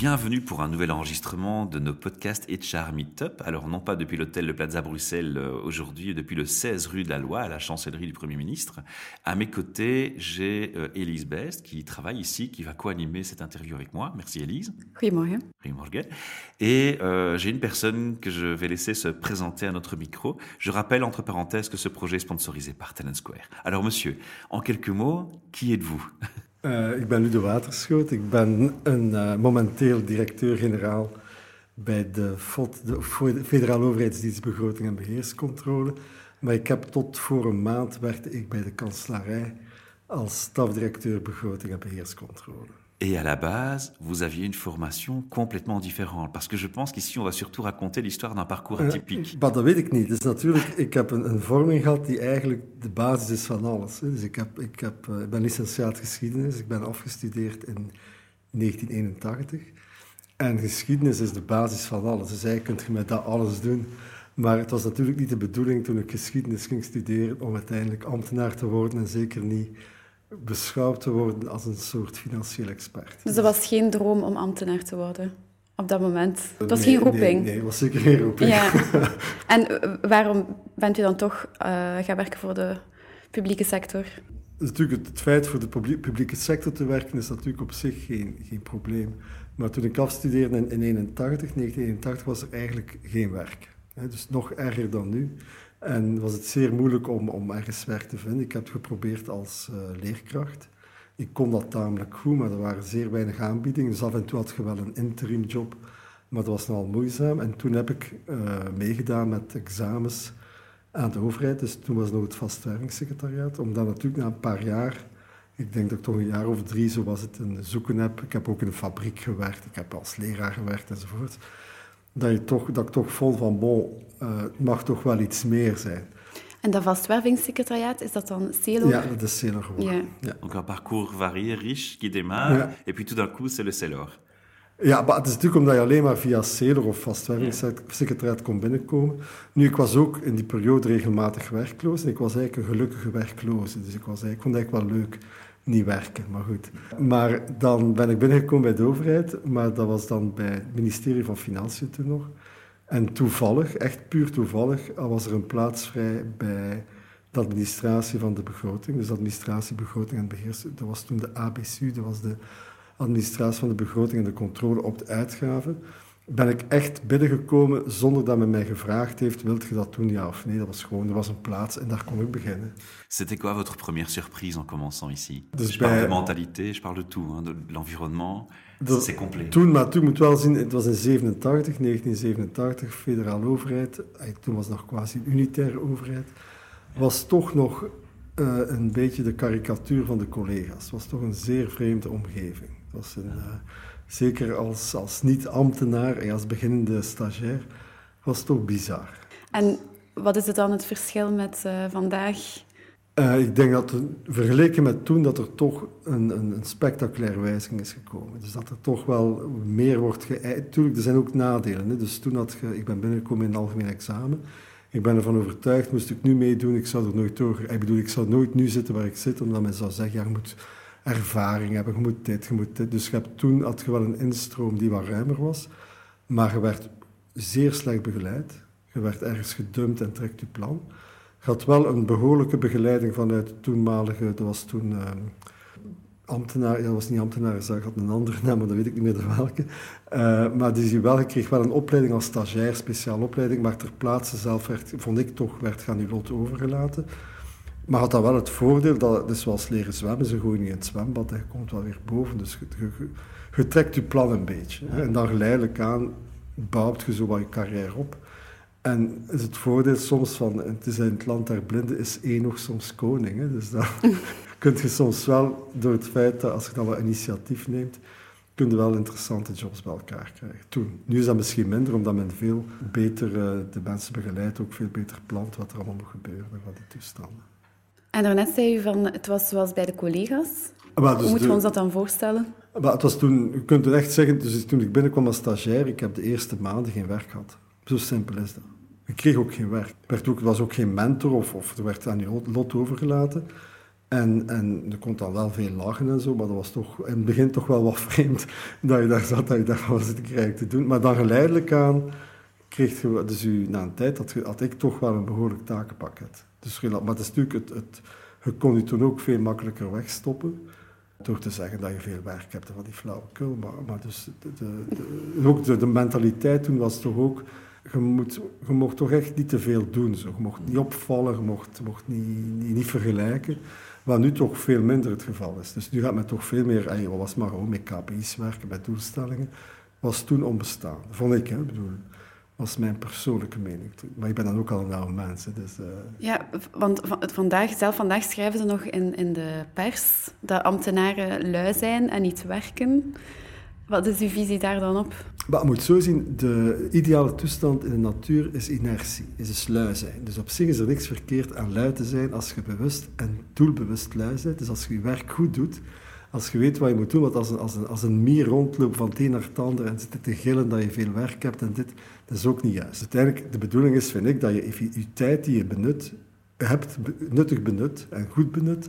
Bienvenue pour un nouvel enregistrement de nos podcasts HR Meetup. Alors non pas depuis l'hôtel Le Plaza Bruxelles euh, aujourd'hui, depuis le 16 rue de la Loi, à la chancellerie du Premier ministre. À mes côtés, j'ai euh, Élise Best qui travaille ici, qui va co-animer cette interview avec moi. Merci Élise. Goedemorgen. Goedemorgen. Et euh, j'ai une personne que je vais laisser se présenter à notre micro. Je rappelle entre parenthèses que ce projet est sponsorisé par Talent Square. Alors monsieur, en quelques mots, qui êtes-vous? Uh, ik ben Ludo Waterschoot. Ik ben een, uh, momenteel directeur-generaal bij de, FOD, de Federale Overheidsdienst Begroting en Beheerscontrole. Maar ik heb tot voor een maand werkte ik bij de kanselarij als stafdirecteur Begroting en Beheerscontrole. Et à la base, vous aviez une formation complètement différente. Parce que je pense qu'ici, on va surtout raconter l'histoire d'un parcours atypique. Uh, maar dat weet ik niet. Dus natuurlijk, ik heb een, een, vorming gehad die eigenlijk de basis is van alles. Hè. Dus ik, heb, ik, heb, uh, ik ben licentiaat geschiedenis. Ik ben afgestudeerd in 1981. En geschiedenis is de basis van alles. Dus eigenlijk kunt je met dat alles doen. Maar het was natuurlijk niet de bedoeling toen ik geschiedenis ging studeren om uiteindelijk ambtenaar te worden en zeker niet beschouwd te worden als een soort financieel expert. Dus dat was geen droom om ambtenaar te worden op dat moment? Het was nee, geen roeping? Nee, nee, het was zeker geen roeping. Ja. En waarom bent u dan toch uh, gaan werken voor de publieke sector? Natuurlijk, het feit voor de publieke sector te werken is natuurlijk op zich geen, geen probleem. Maar toen ik afstudeerde in 1981, 1981 was er eigenlijk geen werk. Dus nog erger dan nu. En was het zeer moeilijk om, om ergens werk te vinden. Ik heb het geprobeerd als uh, leerkracht. Ik kon dat tamelijk goed, maar er waren zeer weinig aanbiedingen. Dus af en toe had je wel een interim job, maar dat was nogal moeizaam. En toen heb ik uh, meegedaan met examens aan de overheid. Dus toen was het nog het vastwervingssecretariaat. Omdat natuurlijk na een paar jaar, ik denk dat ik toch een jaar of drie zo was het, een zoeken heb. Ik heb ook in een fabriek gewerkt, ik heb als leraar gewerkt enzovoort dat, je toch, dat ik toch vond van, bon, uh, het mag toch wel iets meer zijn. En dat vastwervingssecretariat, is dat dan CELOR Ja, dat is CELOR geworden. Ja. Ja. Donc un parcours varié, riche, qui démarre, ja. et puis tout d'un coup, c'est le CELOR. Ja, maar het is natuurlijk omdat je alleen maar via CELOR of vastwervingssecretariat kon binnenkomen. Nu, ik was ook in die periode regelmatig werkloos en ik was eigenlijk een gelukkige werkloze. Dus ik, was eigenlijk, ik vond het eigenlijk wel leuk niet werken, maar goed. Maar dan ben ik binnengekomen bij de overheid, maar dat was dan bij het ministerie van Financiën toen nog. En toevallig, echt puur toevallig, was er een plaats vrij bij de administratie van de begroting. Dus administratie, begroting en beheer. Dat was toen de ABCU, dat was de administratie van de begroting en de controle op de uitgaven ben ik echt binnengekomen zonder dat men mij gevraagd heeft, wilt je dat doen, ja of nee? Dat was gewoon, er was een plaats en daar kon ik beginnen. C'était quoi votre première surprise en commençant ici dus Je bij, parle de mentalité, je parle de tout, hein, de l'environnement, c'est complet. Toen, maar toen moet wel zien, het was in 87, 1987, federale overheid, toen was het nog quasi een unitaire overheid, was toch nog uh, een beetje de karikatuur van de collega's. Het was toch een zeer vreemde omgeving. Het was een... Uh, zeker als, als niet-ambtenaar en als beginnende stagiair, was het toch bizar. En wat is het dan het verschil met uh, vandaag? Uh, ik denk dat, vergeleken met toen, dat er toch een, een, een, spectaculaire wijziging is gekomen. Dus dat er toch wel meer wordt geëist. Tuurlijk, er zijn ook nadelen. Hè. Dus toen had je, ik ben binnengekomen in een algemeen examen. Ik ben ervan overtuigd, moest ik nu meedoen, ik zou er nooit door... Ik bedoel, ik zou nooit nu zitten waar ik zit, omdat men zou zeggen, ja, je moet ervaring hebben, je moet dit, je moet dit. Dus je hebt, toen had je wel een instroom die wat ruimer was, maar je werd zeer slecht begeleid. Je werd ergens gedumpt en trekt je plan. Je had wel een behoorlijke begeleiding vanuit toenmalige, dat was toen uh, ambtenaar, dat was niet ambtenaar, ik had een andere naam, maar dat weet ik niet meer welke. Uh, maar je wel, kreeg wel een opleiding als stagiair, speciale opleiding, maar ter plaatse zelf werd, vond ik toch, werd aan je lot overgelaten. Maar had dat wel het voordeel, dat, is zoals leren zwemmen, ze gooien niet in het zwembad en je komt wel weer boven. Dus je, je, trekt je plan een beetje. En dan geleidelijk aan bouwt je zo wat je carrière op. En is het voordeel soms van, het is in het land der blinden, is één nog soms koning. Hè. Dus dan kun je soms wel, door het feit dat als je dan wat initiatief neemt, kun je wel interessante jobs bij elkaar krijgen. Toen. Nu is dat misschien minder, omdat men veel beter de mensen begeleidt, ook veel beter plant wat er allemaal moet gebeuren van die toestanden. En daarnet zei u van, het was zoals bij de collega's. Maar dus Hoe moeten we ons dat dan voorstellen? Maar het was toen, je kunt het echt zeggen, dus toen ik binnenkwam als stagiair, ik heb de eerste maanden geen werk gehad. Zo simpel is dat. Je kreeg ook geen werk. Er was ook geen mentor of, of er werd aan je lot overgelaten. En, en er kon dan wel veel lachen en zo, maar dat was toch in het begin toch wel wat vreemd dat je daar zat, dat je daar was te krijgen te doen. Maar dan geleidelijk aan kreeg dus u, na een tijd had, ik toch wel een behoorlijk takenpakket. Dus, maar het is natuurlijk, het, je kon je toen ook veel makkelijker wegstoppen door te zeggen dat je veel werk hebt van die flauwekul. Maar, maar dus de, de, ook de, mentaliteit toen was toch ook, je, moet, je mocht toch echt niet te veel doen. Zo. Je mocht niet opvallen, je mocht, mocht niet, niet, vergelijken. Wat nu toch veel minder het geval is. Dus nu gaat men toch veel meer, wat was maar gewoon met KPI's werken, met doelstellingen. Was toen onbestaan. Vond ik, hè. bedoel, was mijn persoonlijke mening. Maar ik ben dan ook al een oude mens. Dus, uh... Ja, want vandaag, zelf vandaag schrijven ze nog in, in de pers dat ambtenaren lui zijn en niet werken. Wat is uw visie daar dan op? Maar je moet zo zien, de ideale toestand in de natuur is inertie, is dus lui zijn. Dus op zich is er niks verkeerd aan lui te zijn als je bewust en doelbewust lui bent. Dus als je je werk goed doet, als je weet wat je moet doen, want als een, als een, als een mier rondloopt van het een naar het ander en zit te gillen dat je veel werk hebt en dit, dat is ook niet juist. Uiteindelijk, de bedoeling is, vind ik, dat je je tijd die je benut, hebt nuttig benut en goed benut.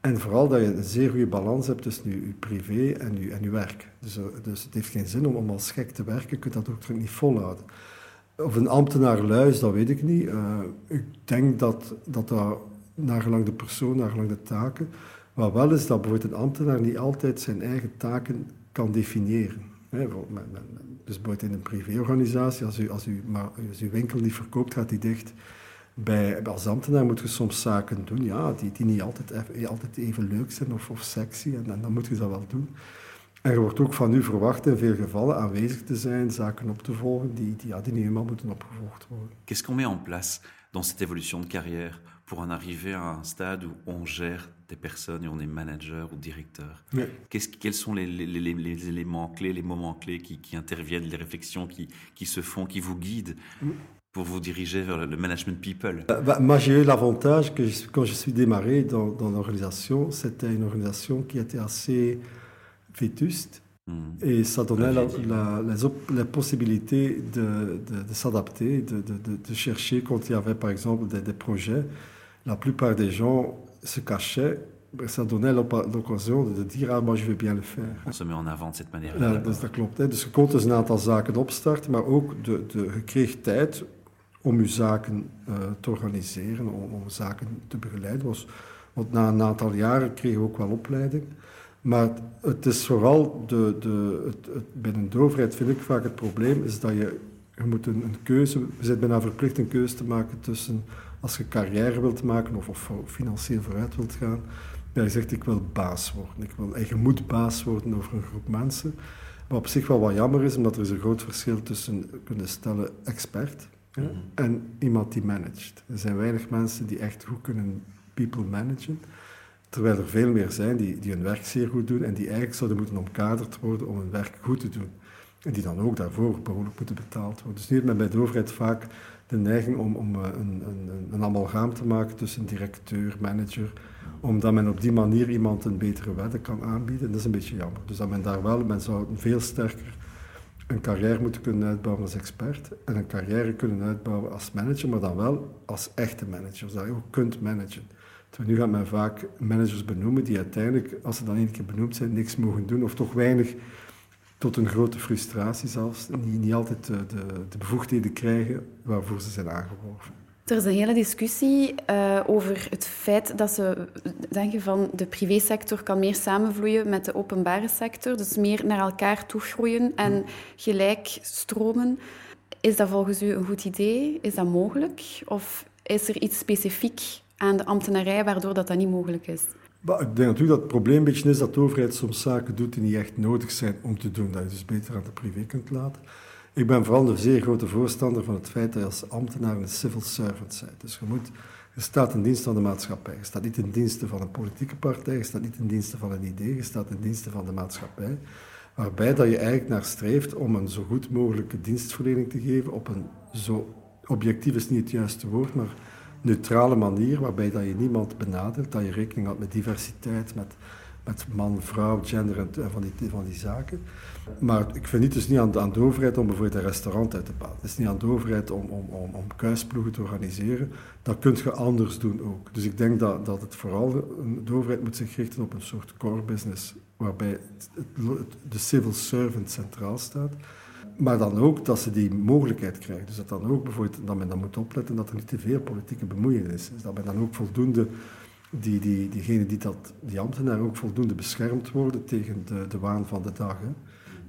En vooral dat je een zeer goede balans hebt tussen je, privé en je, en je werk. Dus, eh, dus het heeft geen zin om, om als gek te werken, je kunt dat ook niet volhouden. Of een ambtenaar luis, dat weet ik niet. Uh, ik denk dat dat, dat naargelang de persoon, naargelang de taken, wat wel is dat bijvoorbeeld een ambtenaar niet altijd zijn eigen taken kan definiëren. Dus bijvoorbeeld in een privéorganisatie, als u, als, u, maar als uw winkel niet verkoopt, gaat die dicht. Bij, als ambtenaar moet je soms zaken doen ja, die, die niet altijd, altijd even leuk zijn of, of sexy. En, dan moet je dat wel doen. En er wordt ook van u verwacht in veel gevallen aanwezig te zijn, zaken op te volgen die, die, die niet helemaal moeten opgevolgd worden. Qu'est-ce qu'on met en place dans cette évolution de carrière pour en arriver à un stade où on gère des personnes et on est manager ou directeur oui. Quels sont les, les, les, les, éléments clés, les moments clés qui, qui interviennent, les réflexions qui, qui, se font, qui vous guident pour vous diriger vers le management people? Bah, bah, Moi, j'ai eu l'avantage que je, quand je suis démarré dans, dans l'organisation, c'était une organisation qui était assez vétuste. Hmm. Et ça donnait la, la, la, la, possibilité de, de, de s'adapter, de, de, chercher quand il y avait par exemple des, des projets. La plupart des gens se cachaient ça donnait l'occasion de dire, ah, moi je veux bien le faire. On se met en avant de cette manière. Ja, dus dat klopt. Hè. Dus je kon dus een aantal zaken opstarten, maar ook de, de, je kreeg tijd om je zaken uh, te organiseren, om, om, zaken te begeleiden. Was, want na een aantal jaren kregen we ook wel opleiding. Maar het is vooral, de, de, het, het, binnen de overheid vind ik vaak het probleem, is dat je, je moet een, een keuze, je bent bijna verplicht een keuze te maken tussen, als je carrière wilt maken of, of financieel vooruit wilt gaan, ja, je zegt ik wil baas worden. Ik wil, en je moet baas worden over een groep mensen. Wat op zich wel wat jammer is, omdat er is een groot verschil tussen, kunnen stellen, expert ja, mhm. en iemand die managt. Er zijn weinig mensen die echt goed kunnen people managen. Terwijl er veel meer zijn die, die hun werk zeer goed doen en die eigenlijk zouden moeten omkaderd worden om hun werk goed te doen. Die dan ook daarvoor behoorlijk moeten betaald worden. Dus nu heeft men bij de overheid vaak de neiging om, om een, een, amalgaam te maken tussen directeur, manager, omdat men op die manier iemand een betere wedde kan aanbieden. Dat is een beetje jammer. Dus dat men daar wel, men zou veel sterker een carrière moeten kunnen uitbouwen als expert en een carrière kunnen uitbouwen als manager, maar dan wel als echte manager, zodat je ook kunt managen. Terwijl nu gaat men vaak managers benoemen die uiteindelijk, als ze dan één keer benoemd zijn, niks mogen doen of toch weinig tot een grote frustratie zelfs, niet, niet altijd de, de, de bevoegdheden krijgen waarvoor ze zijn aangeworven. Er is een hele discussie uh, over het feit dat ze denken van de privésector kan meer samenvloeien met de openbare sector, dus meer naar elkaar toegroeien en gelijk stromen. Is dat volgens u een goed idee? Is dat mogelijk? Of is er iets specifiek aan de ambtenarij waardoor dat, dat niet mogelijk is? Ik denk natuurlijk dat het probleem een beetje is dat de overheid soms zaken doet die niet echt nodig zijn om te doen. Dat je dus beter aan de privé kunt laten. Ik ben vooral een zeer grote voorstander van het feit dat je als ambtenaar een civil servant bent. Dus je, moet, je staat in dienst van de maatschappij. Je staat niet in diensten van een politieke partij, je staat niet in diensten van een idee, je staat in diensten van de maatschappij. Waarbij dat je eigenlijk naar streeft om een zo goed mogelijke dienstverlening te geven op een zo objectief is niet het juiste woord, maar neutrale manier, waarbij dat je niemand benadert, dat je rekening houdt met diversiteit, met met man, vrouw, gender en, van, die, van die zaken. Maar ik vind het dus niet aan, aan de overheid om bijvoorbeeld een restaurant uit te bouwen. Het is niet aan de overheid om, om, om, om kuisploegen te organiseren. Dat kun je anders doen ook. Dus ik denk dat, dat het vooral, de overheid moet zich richten op een soort core business, waarbij de civil servant centraal staat. Maar dan ook dat ze die mogelijkheid krijgen. Dus dat dan ook bijvoorbeeld, dat men dan moet opletten dat er niet te veel politieke bemoeienis is. Dat men dan ook voldoende, die, die, diegenen die, dat, die ambtenaren ook voldoende beschermd worden tegen de, de waan van de dag. Hè.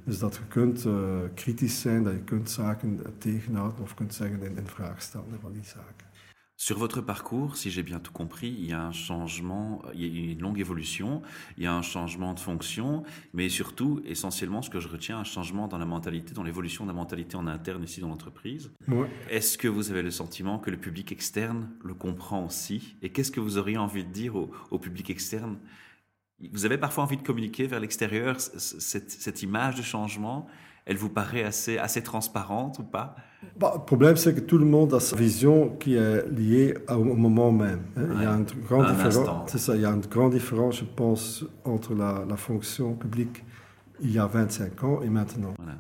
Dus dat je kunt uh, kritisch zijn, dat je kunt zaken tegenhouden of kunt zeggen in, in vraag stellen van die zaken. Sur votre parcours, si j'ai bien tout compris, il y a un changement, il y a une longue évolution, il y a un changement de fonction, mais surtout, essentiellement, ce que je retiens, un changement dans la mentalité, dans l'évolution de la mentalité en interne ici dans l'entreprise. Ouais. Est-ce que vous avez le sentiment que le public externe le comprend aussi? Et qu'est-ce que vous auriez envie de dire au, au public externe? Vous avez parfois envie de communiquer vers l'extérieur cette, cette image de changement elle vous paraît assez, assez transparente ou pas? Bah, Le problème, c'est que tout le monde a sa vision qui est liée au moment même. Hein. Ouais. Il, y a une grande Un différence, c'est ça, il y a une grande différence, je pense, entre la, la, fonction publique il y a 25 ans et maintenant. Voilà.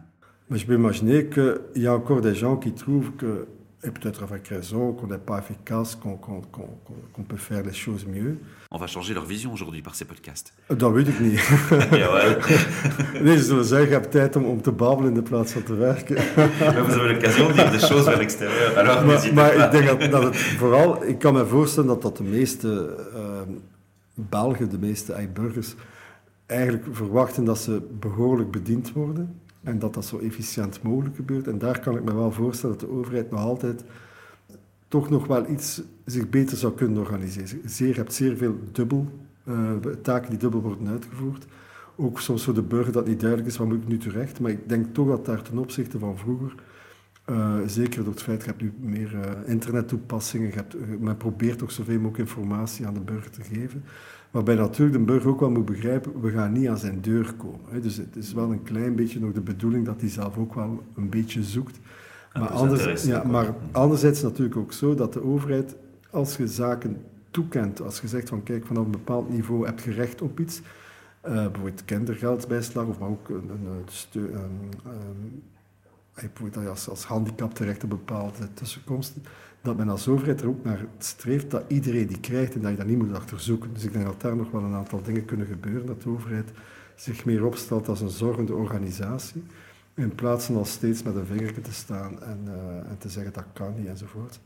Mais je peux imaginer qu'il y a encore des gens qui trouvent que, et peut-être avec raison, qu'on n'est pas efficace, qu'on qu qu qu peut faire les choses mieux. On va changer leur vision aujourd'hui par ces podcasts. Dat weet ik niet. Nee, ze zullen zeggen, je hebt tijd om, om te babbelen in plaats van te werken. Maar vous avez l'occasion de dire des choses vers l'extérieur. Alors, maar, maar ik denk dat, dat, het vooral... Ik kan me voorstellen dat, dat de meeste uh, Belgen, de meeste burgers, eigenlijk verwachten dat ze behoorlijk bediend worden. En dat dat zo efficiënt mogelijk gebeurt. En daar kan ik me wel voorstellen dat de overheid nog altijd toch nog wel iets zich beter zou kunnen organiseren. Je hebt zeer veel dubbel, uh, taken die dubbel worden uitgevoerd. Ook soms voor de burger dat niet duidelijk is, wat moet ik nu terecht. Maar ik denk toch dat daar ten opzichte van vroeger, uh, zeker door het feit dat je nu meer uh, internettoepassingen, hebt, men probeert toch zoveel mogelijk informatie aan de burger te geven. Waarbij natuurlijk de burger ook wel moet begrijpen, we gaan niet aan zijn deur komen. Hè. Dus het is wel een klein beetje nog de bedoeling dat hij zelf ook wel een beetje zoekt. Maar, anders, ja, maar anderzijds natuurlijk ook zo dat de overheid, als je zaken toekent, als je zegt van kijk, vanaf een bepaald niveau heb je recht op iets, uh, bijvoorbeeld kindergeldsbijslag of maar ook een, een, um, als, als handicap terecht op bepaalde tussenkomsten, dat men als overheid er ook naar streeft dat iedereen die krijgt en dat je daar niet moet achter zoeken. Dus ik denk dat daar nog wel een aantal dingen kunnen gebeuren, dat de overheid zich meer opstelt als een zorgende organisatie. In plaats van al steeds met een vingertje te staan en, uh, en te zeggen dat kan niet enzovoort.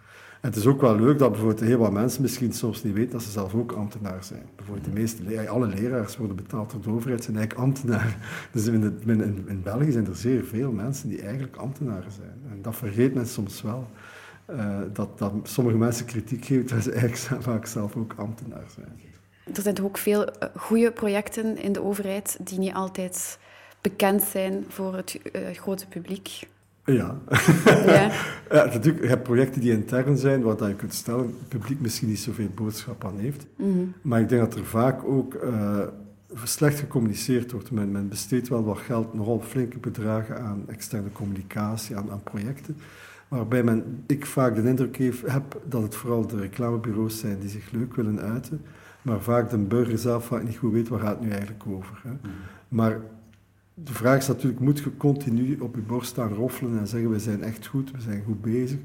Het is ook wel leuk dat bijvoorbeeld heel wat mensen misschien soms niet weten dat ze zelf ook ambtenaar zijn. Bijvoorbeeld de meeste, alle leraars worden betaald door de overheid, zijn eigenlijk ambtenaar. Dus in, in, in, België zijn er zeer veel mensen die eigenlijk ambtenaren zijn. En dat vergeet men soms wel. Uh, dat, dat sommige mensen kritiek geven, terwijl ze eigenlijk vaak zelf ook ambtenaar zijn. Er zijn toch ook veel goede projecten in de overheid die niet altijd bekend zijn voor het uh, grote publiek. Ja. ja. ja natuurlijk, je hebt projecten die intern zijn, waar je kunt stellen dat het publiek misschien niet zoveel boodschap aan heeft. Mm -hmm. Maar ik denk dat er vaak ook uh, slecht gecommuniceerd wordt. Men, men, besteedt wel wat geld, nogal flinke bedragen aan externe communicatie, aan, aan projecten. Waarbij men, ik vaak de indruk heeft, heb dat het vooral de reclamebureaus zijn die zich leuk willen uiten. Maar vaak de burger zelf vaak niet goed weet waar gaat het nu eigenlijk over. Hè. Mm -hmm. Maar de vraag is natuurlijk, moet je continu op je borst staan roffelen en zeggen we zijn echt goed, we zijn goed bezig.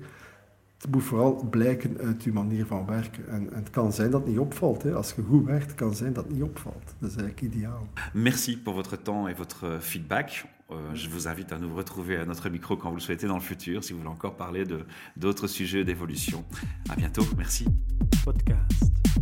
Het moet vooral blijken uit je manier van werken. En, en het kan zijn dat het niet opvalt. Hè. Als je goed werkt, kan zijn dat het niet opvalt. Dat is eigenlijk ideaal. Merci pour votre temps et votre feedback. Euh, je vous invite à nous retrouver à notre micro quand vous le souhaitez dans le futur, si vous voulez encore parler d'autres sujets d'évolution. À bientôt. Merci. Podcast.